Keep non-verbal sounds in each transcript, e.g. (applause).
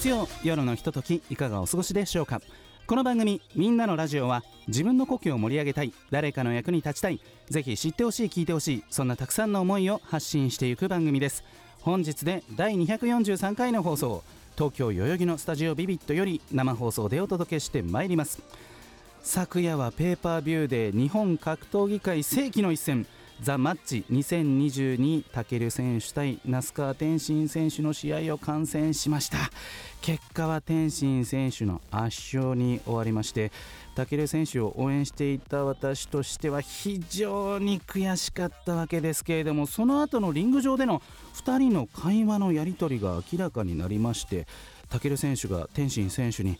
月曜夜のひとときいかがお過ごしでしょうか？この番組「みんなのラジオは」自分の故郷を盛り上げたい誰かの役に立ちたいぜひ知ってほしい聞いてほしいそんなたくさんの思いを発信していく番組です。本日で第243回の放送東京代々木のスタジオビビットより生放送でお届けしてまいります。昨夜はペーパービューで日本格闘技界世紀の一戦。ザ・マッチ2022タケル選手対那須川天心選手の試合を観戦しました。結果は天心選手の圧勝に終わりましてタケル選手を応援していた私としては非常に悔しかったわけですけれどもその後のリング上での2人の会話のやり取りが明らかになりましてタケル選手が天心選手に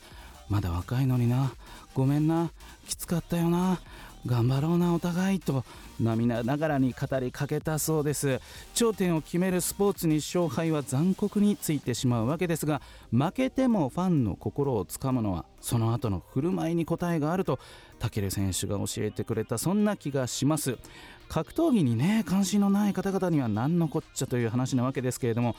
まだ若いのになごめんなきつかったよな頑張ろうなお互いと涙ながらに語りかけたそうです。頂点を決めるスポーツに勝敗は残酷についてしまうわけですが負けてもファンの心をつかむのはその後の振る舞いに答えがあると武選手が教えてくれたそんな気がします。格闘技にね関心のない方々には何のこっちゃという話なわけですけれども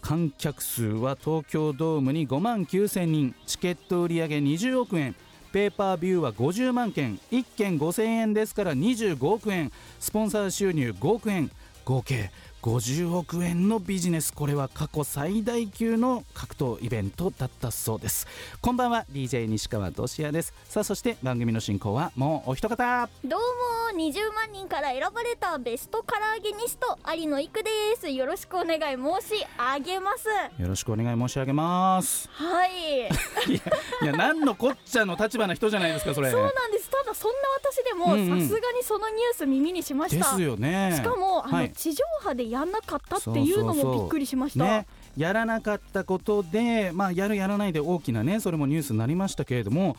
観客数は東京ドームに5万9000人チケット売り上げ20億円。ペーパービューは50万件1件5000円ですから25億円。スポンサー収入5億円。合計50億円のビジネス。これは過去最大級の格闘イベントだったそうです。こんばんは。DJ 西川俊也です。さあそして番組の進行はもうお一方。どうも。20万人から選ばれたベストカラーゲニスト有野育です。よろしくお願い申し上げます。よろしくお願い申し上げます。はい。(laughs) いやいや何のこっちゃの立場な人じゃないですかそれ。そうなんですただそんな私でもさすがにそのニュース耳にしました、ですよね。しかもあの、はい。地上波でやんなかったっていうのそうそうそう。もびっくりしました。ね、やらなかったことで、まあ、やるやらないで大きなねそれもニュースになりましたけれども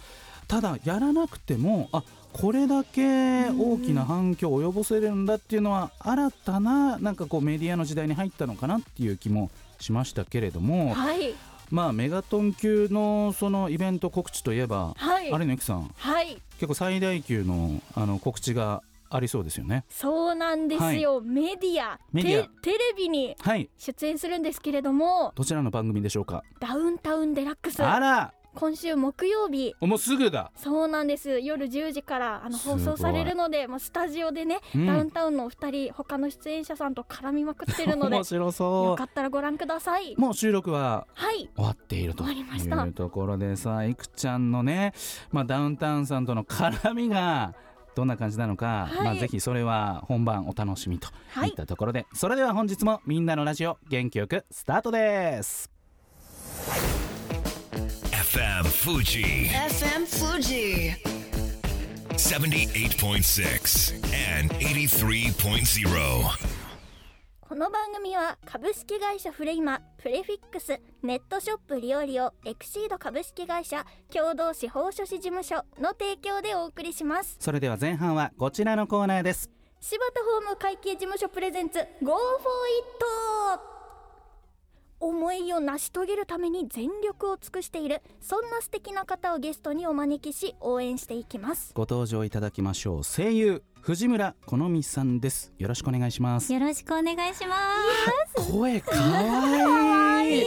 ただやらなくてもあこれだけ大きな反響を及ぼせるんだっていうのは新たななんかこうメディアの時代に入ったのかなっていう気もしましたけれども、はいまあメガトン級のそのイベント告知といえば、はい。有野由紀さんはい。結構最大級のあの告知がありそうですよね。そうなんですよ、メディア。メディア。テテレビにはい。出演するんですけれども。どちらの番組でしょうか？ダウンタウンデラックス。あら今週木曜日。もうすぐだ。そうなんです。夜10時からあの放送されるのでもうスタジオでね、うん。ダウンタウンのお二人他の出演者さんと絡みまくってるので (laughs) 面白そよかったらご覧ください。うもう収録ははい。終わっているというところでさいくちゃんのね、まあ、ダウンタウンさんとの絡みがどんな感じなのか、はい。まあ、ぜひそれは本番お楽しみとはい。いったところで、それでは本日もみんなのラジオ元気よくスタートです FM Fuji. FM Fuji. 78.6 and 83.0. この番組は株式会社フレイマプレフィックスネットショップリオリオエクシード株式会社共同司法書士事務所の提供でお送りします。それでは前半はこちらのコーナーです。柴田法務会計事務所プレゼンツ Go for it 思いを成し遂げるために全力を尽くしているそんな素敵な方をゲストにお招きし応援していきます。ご登場いただきましょう。声優藤村好美さんです。よろしくお願いします。よろしくお願いします。声かわい。い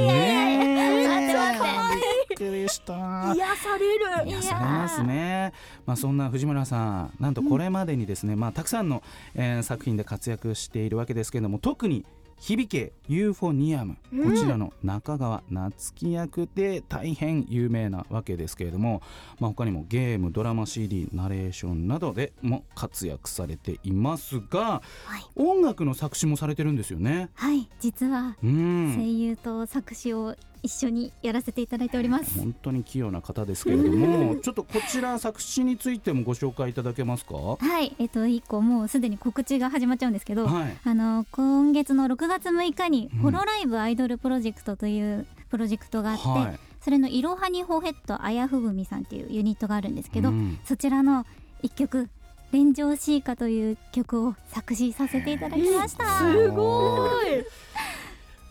ねえ待って待びっくりした。癒される。癒されますね。まあそんな藤村さん、なんとこれまでにですね、まあたくさんの、えー作品で活躍しているわけですけれども、特に響けユーフォニアム、うんこちらの中川夏樹役で大変有名なわけですけれども、まあ他にもゲーム、ドラマ CD、ナレーションなどでも活躍されていますが、はい音楽の作詞もされてるんですよね。はい、実はうん。声優と作詞を一緒にやらせていただいております。本当に器用な方ですけれども (laughs) ちょっとこちら作詞についてもご紹介いただけますか？ははい、えっと一個もうすでに告知が始まっちゃうんですけど、い。あの今月の6月6日にうん。ホロライブアイドルプロジェクトというププロジェクトがあって、はい。それのいろはにほヘッドあやふぐみさんっていうユニットがあるんですけど、うん。そちらの一曲「連城シーカ」という曲を作詞させていただきました。すごい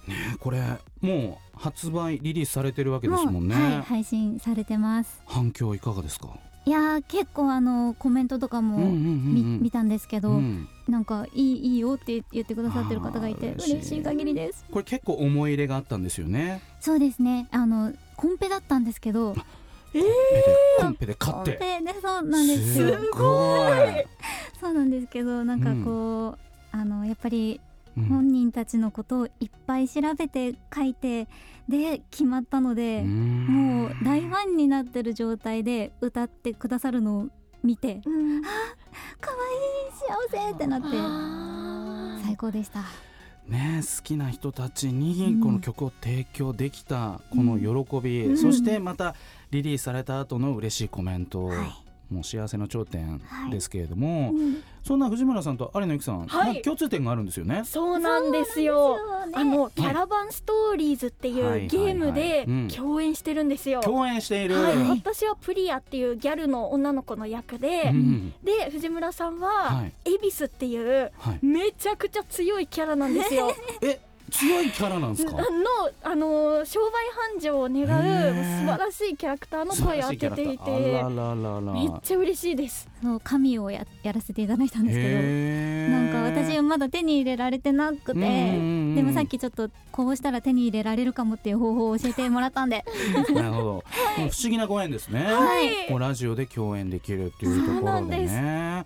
ねこれもう発売リリースされてるわけですもんね、はい、配信されてます。反響いかがですか？いやー結構あのコメントとかもうんうんうん見,、たんですけど、うん。なんかいいいいよって言ってくださってる方がいて嬉しい。限りです。これ結構思い入れがあったんですよね。そうですね。あのコンペだったんですけどコンペでコンペで勝コンってペでそうなんです。よすごい、(laughs) そうなんですけどなんかこう、あのやっぱりうん本人たちのことをいっぱい調べて書いてで決まったので、うん。もう大ファンになってる状態で歌ってくださるのを見てうん。可愛い幸せってなって最高でした。ね好きな人たちにうんこの曲を提供できたこの喜び、うん。そしてまたリリースされた後の嬉しいコメント、はいもう幸せの頂点はい。ですけれども、うん。そんな藤村さんと有野由紀さん、はい。共通点があるんですよね。そうなんですよ。ね。あのキャラバンストーリーズっていはいうゲームはい。はいでうん。共演してるんですよ、共演している、はい、はい。私はプリアっていうギャルの女の子の役で、うん。で藤村さんははい。恵比寿っていうはい、めちゃくちゃ強いキャラなんですよ。(laughs) え強いキャラなんですか？のあのー商売繁盛を願う素晴らしいキャラクターの声を当てていてめっちゃ嬉しいです。そう神をややらせていただいたんですけどなんか私はまだ手に入れられてなくてでもさっきちょっとこうしたら手に入れられるかもっていう方法を教えてもらったんで。(laughs) なるほど、もう不思議なご縁ですね、はい。ラジオで共演できるっていうところでそうなんです。ね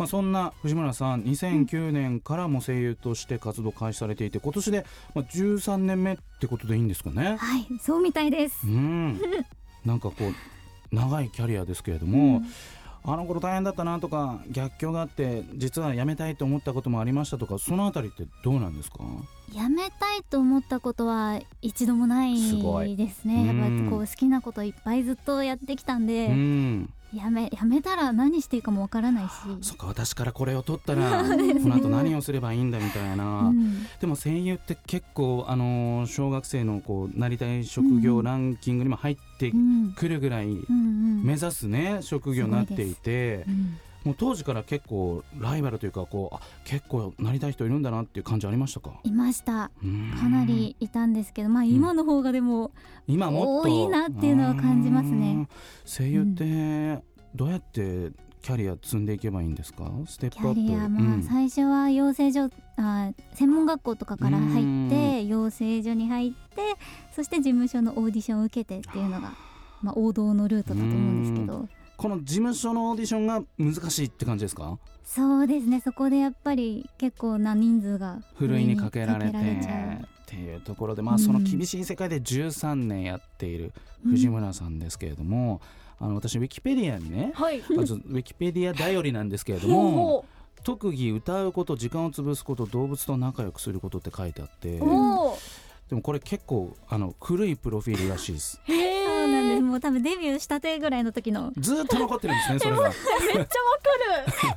まあ、そんな藤村さん2009年からも声優として活動開始されていて今年でまあ13年目ってことでいいんですかね？はいそうみたいです。うん。(laughs) なんかこう長いキャリアですけれども、あの頃大変だったなとか逆境があって実は辞めたいと思ったこともありましたとかそのあたりってどうなんですか？やめたいと思ったことは一度もないですね。やっぱこう好きなこといっぱいずっとやってきたんで、うんやめやめたら何していいかもわからないし、そっか私からこれを取ったらこの後何をすればいいんだみたいな、うん。でも声優って結構あのー小学生のこうなりたい職業ランキングにも入ってうん。くるぐらいうんうん目指すね職業になっていて。うんもう当時から結構ライバルというかこうあ結構なりたい人いるんだなっていう感じありましたか？いました。うん。かなりいたんですけどまあ今の方がでも、今もっと？多いなっていうのは感じますね。うん。声優ってどうやってキャリア積んでいけばいいんですか？ステッキプアップ。ャリアまあうん。最初は養成所あ専門学校とかから入うん。って養成所に入ってそして事務所のオーディションを受けてっていうのがまあ王道のルートだと思うんですけどこの事務所のオーディションが難しいって感じですか？そうですね。そこでやっぱり結構な人数がふるいにかけられて。っていうところでまあうん。その厳しい世界で13年やっている藤村さんですけれども、あの私ウィキペディアにねはい。ウィキペディア頼りなんですけれどもほ特技歌うこと時間を潰すこと動物と仲良くすることって書いてあって。でもこれ結構あの古いプロフィールらしいです。ー。へもう多分デビューしたてぐらいの時の。ずーっと残ってるんですねそれが (laughs) めっちゃわかる。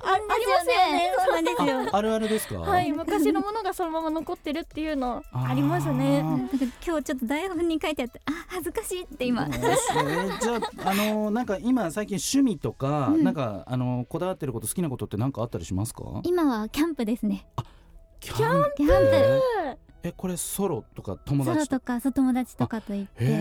あありますよね。そうなんですよ。あるあるですか？はい。昔のものがそのまま残ってるっていうのありますね。あーなんか今日ちょっと台本に書いてあってあ恥ずかしいって今。ね。じゃあ、あのなんか今最近趣味とか、うん。なんかあのこだわってること好きなことって何かあったりしますか？今はキャンプですね。キャンキャンプえこれソロとか友ソロ達ととかそう友達とかと行ってもう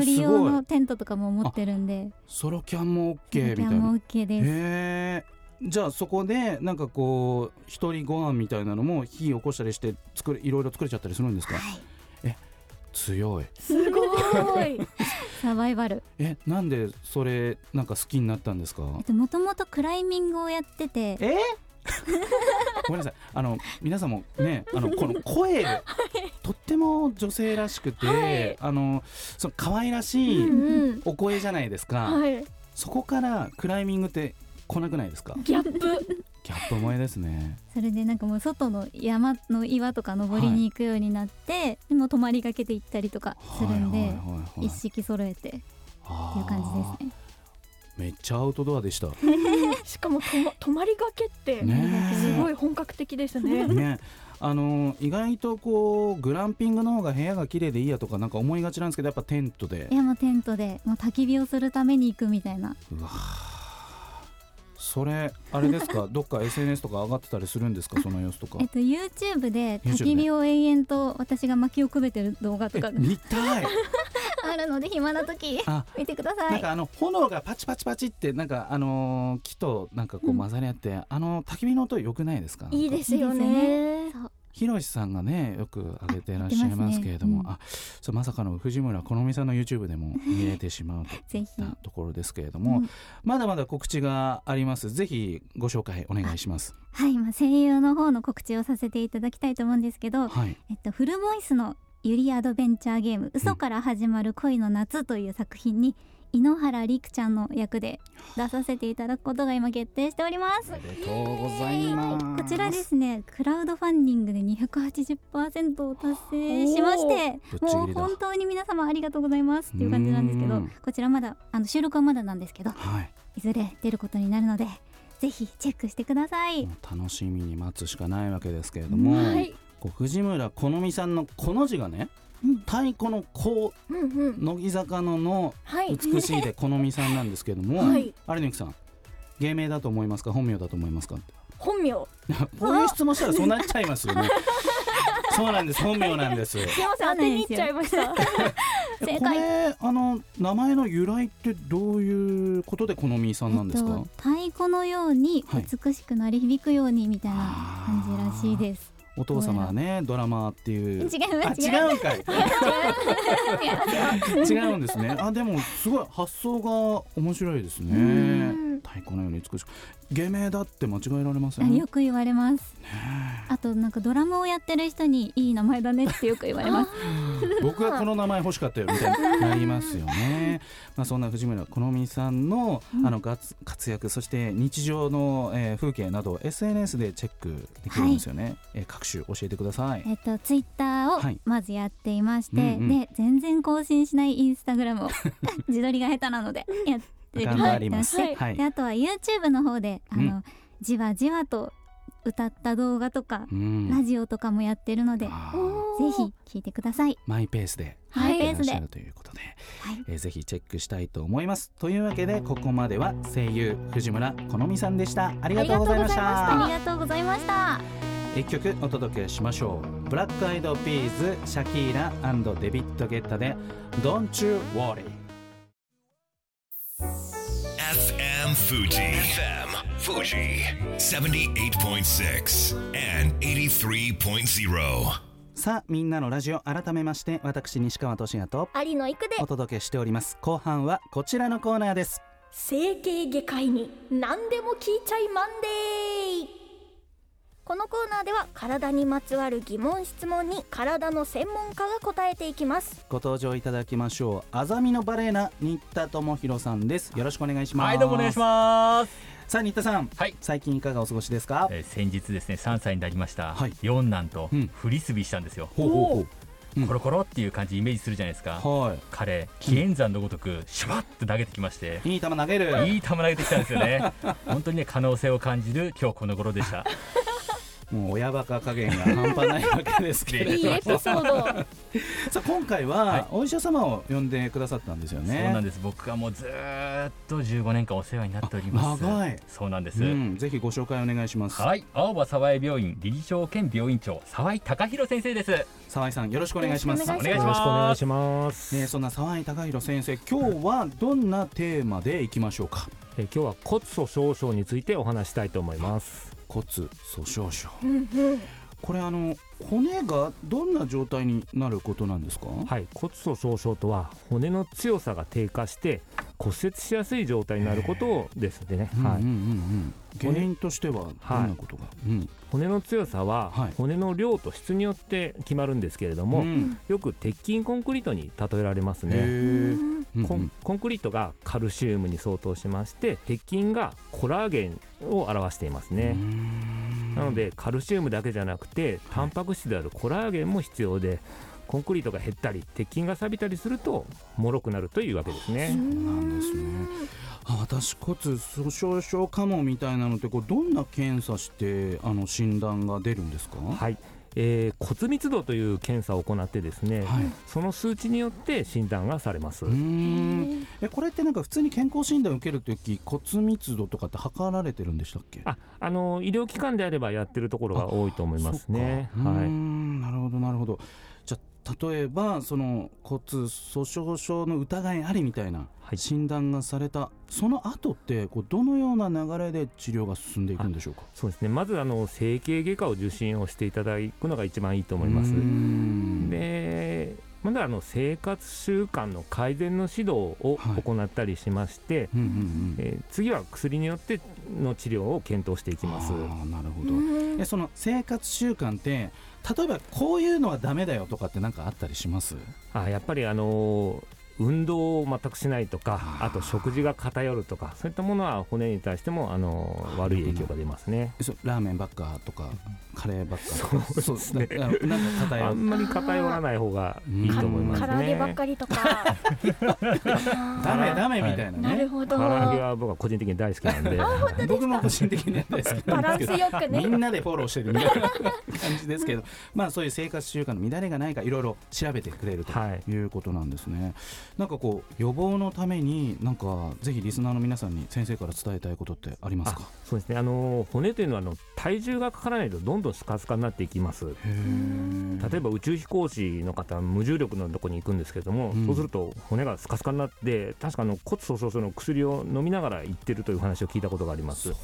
一人用のテントとかも持ってるんでソロキャンも OK みたいキャンもな。OK ですへえ。じゃあそこでなんかこう一人ご飯みたいなのも火起こしたりして作れいろいろ作れちゃったりするんですか？はい強い。すごい (laughs) サバイバルえなんでそれなんか好きになったんですか？えっともともとクライミングをやっててえ？ごめんなさい。あの皆さんもねあのこの声とっても女性らしくて、はい。あのその可愛らしいうんうん。お声じゃないですか、はい。そこからクライミングって来なくないですか？ギャップ。ギャップ萌えですね。それでなんかもう外の山の岩とか登りに行くようになって、でも泊まりがけて行ったりとかするんで、はいはいはいはい。一式揃えてっていう感じですねめっちゃアウトドアでした。(laughs) しかもとま泊まりがけってねすごい本格的ですね。ねあの意外とこうグランピングの方が部屋が綺麗でいいやとかなんか思いがちなんですけどやっぱテントで。いやもうテントでもう焚き火をするために行くみたいな。うわーそれあれですか？(laughs) どっか SNS とか上がってたりするんですか？その様子とか。えっと YouTube で焚き火を延々と私が薪をくべてる動画とか。が見たい (laughs) あるので暇な時あ見てくださなんいかあの炎がパチパチパチってなんかあのー木となんかこう混ざり合って、あの焚き火の音良くないですか？いいですよね。ひろしさんがねよく上げてらっしゃいますけれども。あ,、あそうまさかの藤村好美さんの YouTube でも見れてしまうと。いったところですけれども、うん。まだまだ告知があります。ぜひご紹介お願いします。はい、まあ、声優の方の告知をさせていただきたいと思うんですけど、はい。えっと、フルボイスのユリアドベンチャーゲーム「嘘から始まる恋の夏」という作品に井ノ原陸ちゃんの役で出させていただくことが今決定しております。ありがとうございます。こちらですねクラウドファンディングで280%を達成しましてもう本当に皆様ありがとうございます。っていう感じなんですけどうん。こちらまだあの収録はまだなんですけどはい。いずれ出ることになるのでぜひチェックしてください。楽しみに待つしかないわけですけれども、はいこう藤村好美さんのこの字がね、うん。太鼓の「こうんうん。う乃木坂ののはい。美しいで好美さんなんですけども、(laughs) はい。有野さん芸名だと思いますか？本名だと思いますか？本名。(laughs) こういう質問したらそうなっちゃいますよね。(laughs) そうなんです。本名なんです。すいません当てに行っちゃいました。正これあの名前の由来ってどういうことで好美さんなんですか、えっと、太鼓のようにはい。美しく鳴り響くようにみたいな感じらしいです。お父様はねドラマーっていう。違いますあ違うんかい。(laughs) 違違うんですね。あでもすごい発想が面白いですね。ん太鼓のように美しく芸名だって間違えられませあんよく言われます。あとなんかドラムをやってる人にいい名前だねってよく言われます。(laughs) 僕はこの名前欲しかったよみたいになりますよね。(laughs) まあそんな藤村好美さんの、うんあの活活躍そして日常の、えー風景などを SNS でチェックできるんですよね。えー各種教えてください。えっとツイッターはいをまずやっていまして、うんうんで全然更新しないインスタグラムを (laughs) 自撮りが下手なのでやって頑張ります。はいはいで。あとは YouTube の方であの、うんじわじわと歌った動画とか、うんラジオとかもやってるので、ぜひ聞いてください。マイペースでマイペースでということで、はいえーぜひチェックしたいと思います。というわけでここまでは声優藤村好美さんでした。ありがとうございました。ありがとうございました。一曲お届けしましょうブラックアイドピーズシャキーラデビッド・ゲッタで Don't You Worry FM Fuji. FM Fuji. 78.6 and 83.0. さあみんなのラジオ改めまして私西川俊也と有野育でお届けしております後半はこちらのコーナーです整形外科医に何でも聞いちゃいマンデーこのコーナーでは体にまつわる疑問質問に体の専門家が答えていきますご登場いただきましょうあざみのバレーナ新田智弘さんですよろしくお願いしますはい、どうもお願いします。さあ新田さんはい。最近いかがお過ごしですか？えー先日ですね、3歳になりました。はい四男とうんフリスビーしたんですよ。ほうほうほうんコロコロっていう感じイメージするじゃないですか。うは彼、紀元山のごとくシュバッと投げてきまして。いいい球投げるいい球投げてきたんですよね。本当にね可能性を感じる今日この頃でした。(laughs) もう親バカ加減が半端ないわけですけれ (laughs) いいどエピソード (laughs) さあ今回はいはお医者様を呼んでくださったんですよねそうなんです。僕はもうずーっと15年間お世話になっております。あ長いそうなんです。うん、ぜひご紹介お願いしますはい、青葉沢井病院理事長兼病院長沢井隆弘先生です。沢井さんよろしくお願いしますよろしくお願いしよろしくお願ます。いします。ね、そんな沢井隆弘先生今日はどんなテーマでいきましょうか？え今日は骨粗鬆症についてお話したいと思います。骨粗鬆症。うんうん。これあの骨がどんな状態になることなんですか？はい、骨粗鬆症とは骨の強さが低下して骨折しやすい状態になることですね。はい。うんうん原因としてはどんなことが、うん。骨の強さははい。骨の量と質によって決まるんですけれども、うん。よく鉄筋コンクリートに例えられますへね。コンコンクリートがカルシウムに相当しまして鉄筋がコラーゲンを表していますね。なのでカルシウムだけじゃなくてタンパク質であるコラーゲンも必要でコンクリートが減ったり鉄筋が錆びたりすると脆くなるというわけですね。そうなんですね。あ私骨粗鬆症かもみたいなのってこうどんな検査してあの診断が出るんですか？はい、えー骨密度という検査を行ってですね、はい。その数値によって診断がされます。うーん。えこれってなんか普通に健康診断を受けるとき骨密度とかって測られてるんでしたっけ？ああの医療機関であればやってるところが多いと思いますね。はい。ん。なるほどなるほど。じゃあ例えばその骨粗しょう症の疑いありみたいなはい。診断がされた、その後ってこうどのような流れで治療が進んでいくんでしょうか？そうですね。まずあの整形外科を受診をしていただくのが一番いいと思います。でまだあの生活習慣の改善の指導をはい。行ったりしまして、次は薬によっての治療を検討していきます。なるほど、その生活習慣って例えばこういうのはダメだよとかって何かあったりします？あやっぱりあのー運動を全くしないとかあと食事が偏るとかそういったものは骨に対してもあのー。悪い影響が出ますね。えそうラーメンばっかとかカレーばっかとか。そうですね。なんか偏る。あんまり偏らない方がいいと思いますね。唐揚げばっかりとか。(laughs) ダメダメみたいなね、なるほど。唐揚げは僕は個人的に大好きなんで。僕も個人的に大好きバランなんですけど。スよくね。みんなでフォローしてるみたいな感じですけど、(laughs) まあそういう生活習慣の乱れがないかいろいろ調べてくれるとはい。いうことなんですね。なんかこう予防のためになんかぜひリスナーの皆さんに先生から伝えたいことってありますか？そうですねあの骨というのはあの体重がかからないとどんどんスカスカになっていきます。例えば宇宙飛行士の方は無重力のところに行くんですけども、うんそうすると骨がスカスカになって確かあの骨粗しょう症の薬を飲みながら行ってるという話を聞いたことがありますで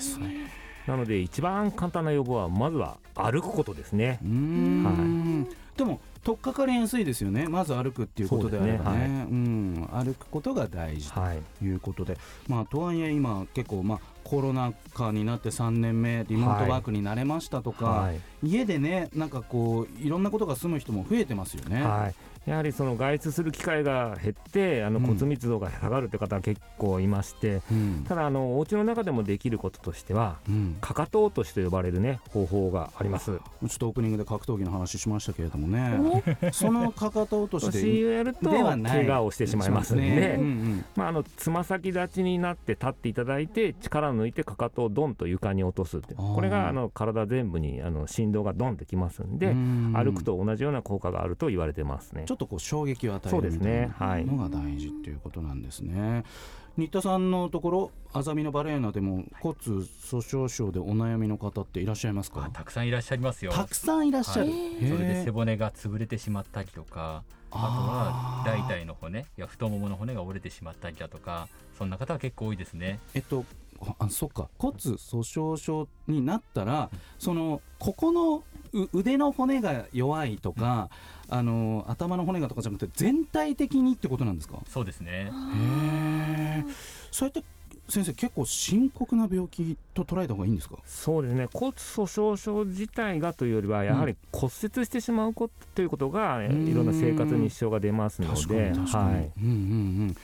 すね。なので一番簡単な予防はまずは歩くことですね。うーん。でも取っかかりやすいですよね。まず歩くっていうことであればそうですね。うん。歩くことが大事とはい。いうことで、まあとはいえ今結構まあコロナ禍になって3年目リモートワークになれましたとか、はい。家でねなんかこういろんなことが済む人も増えてますよね。はいやはりその外出する機会が減ってあのうん。骨密度が下がるという方は結構いまして、うん。ただあのお家の中でもできることとしてはうん。かかと落としと呼ばれるね方法があります。ちょっとオープニングで格闘技の話しましたけれどもね。そのかかと落としでやると怪我をしてしまいますので、ね。うんうん。まあ、あのつま先立ちになって立っていただいて力を抜いてかかとをドンと床に落とすってこれがあの体全部にあの振動がドンってきますんで、うん。歩くと同じような効果があると言われてますね。ちょっとこう衝撃を与えるみたはい。いなのが大事っていうことなんですね。新田さんのところあざみのバレーナでも骨粗しょう症でお悩みの方っていらっしゃいますあかたくさんいらっしゃいますよ。たくさんいらっしゃる、はい。へそれでー背骨が潰れてしまったりとかあとは大腿の骨や太ももの骨が折れてしまったりだとかそんな方は結構多いですね。えっとあそっか。骨粗しょう症になったらそのここのう腕の骨が弱いとか、あの頭の骨がとかじゃなくて全体的にってことなんですか？そうですね。へえそれって先生結構深刻な病気と捉えた方がいいんですか？そうですね。骨粗しょう症自体がというよりはやはり骨折してしまうことということが、ん。いろんな生活に支障が出ますの確かでに確かに、はい、うんうんうん。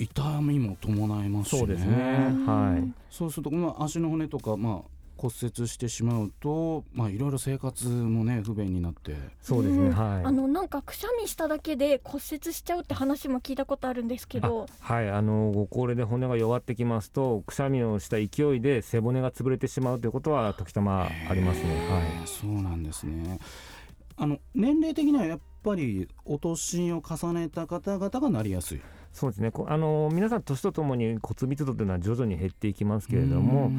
痛みも伴いますしね。そうですね。はい。そうすると、まあ、足の骨とか、まあ、骨折してしまうとまあいろいろ生活もね不便になって。そうですねはい。あのなんかくしゃみしただけで骨折しちゃうって話も聞いたことあるんですけど。はい、あのご高齢で骨が弱ってきますとくしゃみをした勢いで背骨が潰れてしまうということは時たまありますね。えーそうなんですね。あの年齢的にはやっぱりお年を重ねた方々がなりやすい。そうですね。こあの皆さん年とともに骨密度というのは徐々に減っていきますけれども、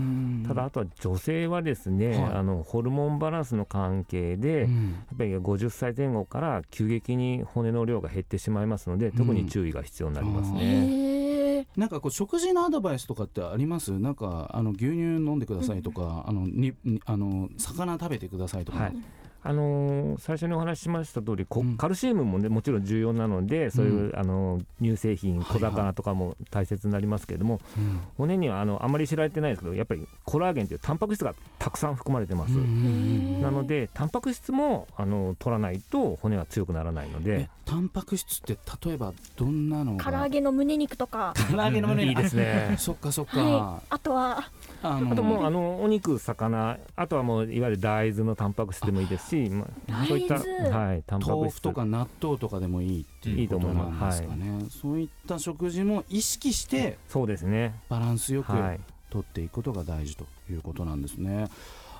ただあとは女性はですね、はい。あのホルモンバランスの関係で、やっうんぱり50歳前後から急激に骨の量が減ってしまいますので、特に注意が必要になりますうんね。なんかこう食事のアドバイスとかってあります？なんかあの牛乳飲んでくださいとか、あのににあの魚食べてくださいとか、はいあのー最初にお話ししました通り、こうん。カルシウムもねもちろん重要なのでそういう、うあのー乳製品はいはい。小魚とかも大切になりますけれども、うん。骨にはあのあまり知られてないですけどやっぱりコラーゲンというタンパク質がたくさん含まれてます、うんなのでタンパク質もあの取らないと骨は強くならないのえでタンパク質って例えばどんなのが？唐揚げの胸肉とか。唐揚げの胸いいですね。あ (laughs) そっかそっか、はい。あとは。あのあともうあのお肉魚あとはもういわゆる大豆のタンパク質でもいいですし、まあ、そういった、はい、タンパク質。豆腐とか納豆とかでもいいっていうことなんですかね、そういった食事も意識してそうですね。バランスよくはい。取っていくことが大事ということなんですね。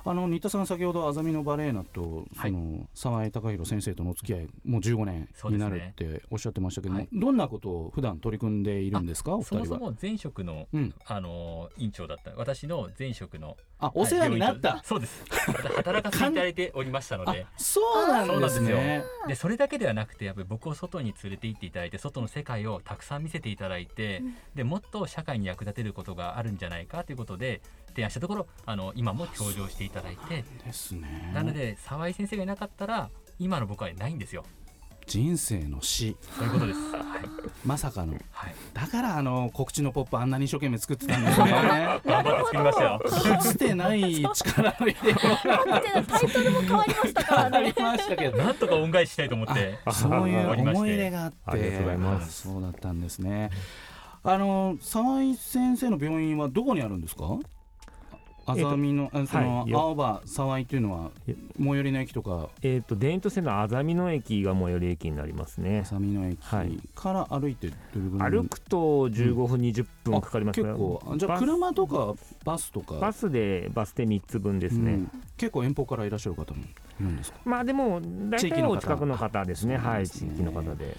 あの新田さん先ほどあざみのバレーナとそはい。の沢井貴弘先生とのお付き合いもう15年になるっておっしゃってましたけども、はい。どんなことを普段取り組んでいるんですか？お二そも人は。そも前職の、うん。あの院長だった。私の前職のあお世話になった、そうです。働かせていただいておりましたのあでそうなんですねでそれだけではなくてやっぱり僕を外に連れて行っていただいて外の世界をたくさん見せていただいて、でもっと社会に役立てることがあるんじゃないかということで提案したところあの今も登場していただいて、ですね。なので沢井先生がいなかったら今の僕はないんですよ。人生の死。そういうことです。(laughs) はい、まさかの。はい、だからあの告知のポップあんなに一生懸命作ってたんですね。(laughs) 頑張って作りましたよ。かつてない力の入れようがだってタイトルも変わりましたからありねましたけど。なんとか恩返ししたいと思ってそういうありまして思い入れがあって。ありがとうござい。ますそうだったんですね。あの沢井先生の病院はどこにあるんですか？あざみの、あその、はい。よ。青葉沢井っていうのは最寄りの駅とか？えっ、と田園都市線のあざみの駅が最寄り駅になりますね。あざみの駅はい。から歩いてどれぐらい歩くと15分20分かかります結構。あじゃ車とかバスとか？バスでバス停3つ分ですね、うん。結構遠方からいらっしゃる方もいるんですか？まあでも大地域の方。体お近くの方ですね。あそうなんはいですね。地域の方で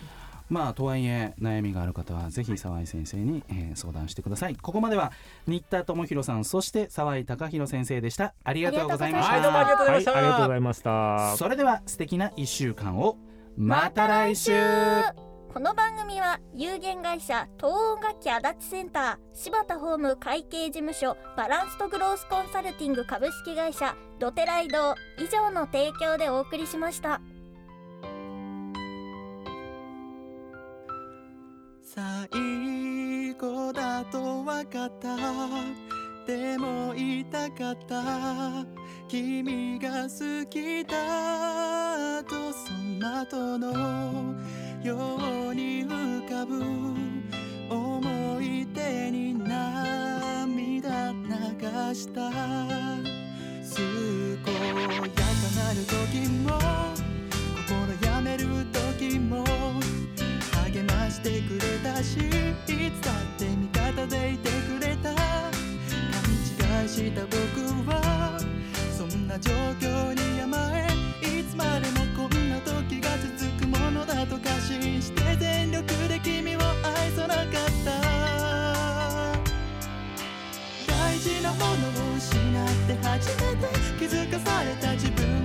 まあとはいえ悩みがある方はぜひ沢井先生に、えー相談してください。ここまでは新田智弘さんそして沢井貴弘先生でした。ありがとうございました。はいどうもありがとうございました。はいありがとうございました。それでは素敵な1週間を。また来週。この番組は有限会社東音楽器足立センター柴田ホーム会計事務所バランスとグロースコンサルティング株式会社ドテライド以上の提供でお送りしました最後だと分かった。でも言いたかった。君が好きだとその後のように浮かぶ思い出に涙流した。健やかなる時も心やめる時も励ましてくれたしいつだって味方でいてくれた勘違いした僕はそんな状況に甘えいつまでもこんな時が続くものだと過信して全力で君を愛さなかった大事なものを失って初めて気づかされた自分